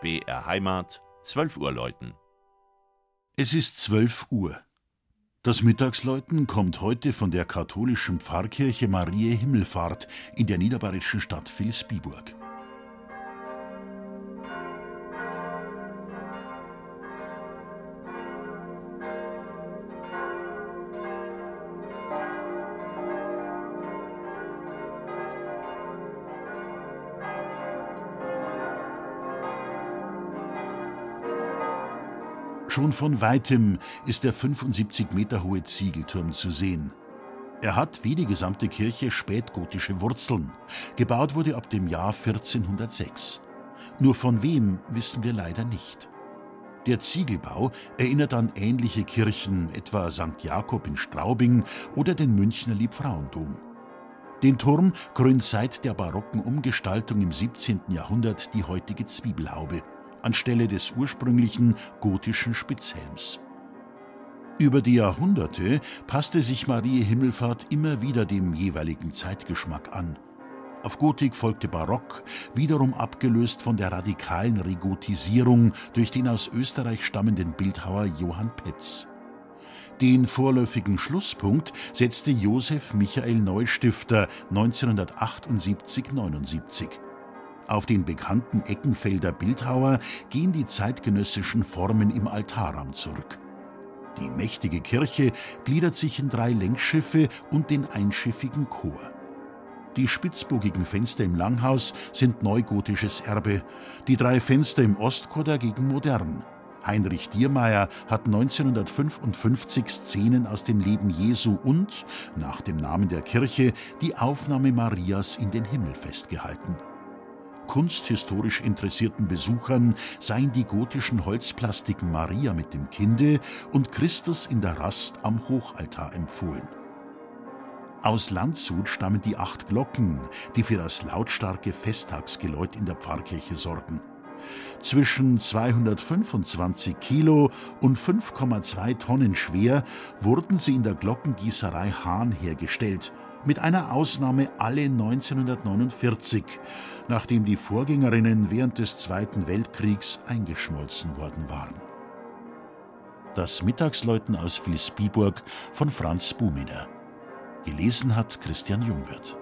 BR Heimat, 12 Uhr läuten. Es ist 12 Uhr. Das Mittagsläuten kommt heute von der katholischen Pfarrkirche Mariä Himmelfahrt in der niederbayerischen Stadt Vilsbiburg. Schon von weitem ist der 75 Meter hohe Ziegelturm zu sehen. Er hat wie die gesamte Kirche spätgotische Wurzeln. Gebaut wurde ab dem Jahr 1406. Nur von wem wissen wir leider nicht. Der Ziegelbau erinnert an ähnliche Kirchen, etwa St. Jakob in Straubing oder den Münchner Liebfrauendom. Den Turm krönt seit der barocken Umgestaltung im 17. Jahrhundert die heutige Zwiebelhaube anstelle des ursprünglichen gotischen Spitzhelms. Über die Jahrhunderte passte sich Marie Himmelfahrt immer wieder dem jeweiligen Zeitgeschmack an. Auf Gotik folgte Barock, wiederum abgelöst von der radikalen Regotisierung durch den aus Österreich stammenden Bildhauer Johann Petz. Den vorläufigen Schlusspunkt setzte Josef Michael Neustifter 1978-79. Auf den bekannten Eckenfelder Bildhauer gehen die zeitgenössischen Formen im Altarraum zurück. Die mächtige Kirche gliedert sich in drei Längsschiffe und den einschiffigen Chor. Die spitzbogigen Fenster im Langhaus sind neugotisches Erbe, die drei Fenster im Ostchor dagegen modern. Heinrich Diermeier hat 1955 Szenen aus dem Leben Jesu und, nach dem Namen der Kirche, die Aufnahme Marias in den Himmel festgehalten kunsthistorisch interessierten Besuchern seien die gotischen Holzplastiken Maria mit dem Kinde und Christus in der Rast am Hochaltar empfohlen. Aus Landshut stammen die acht Glocken, die für das lautstarke Festtagsgeläut in der Pfarrkirche sorgen. Zwischen 225 Kilo und 5,2 Tonnen schwer wurden sie in der Glockengießerei Hahn hergestellt mit einer Ausnahme alle 1949, nachdem die Vorgängerinnen während des Zweiten Weltkriegs eingeschmolzen worden waren. Das Mittagsläuten aus Vilsbiburg von Franz Buminer. Gelesen hat Christian Jungwirth.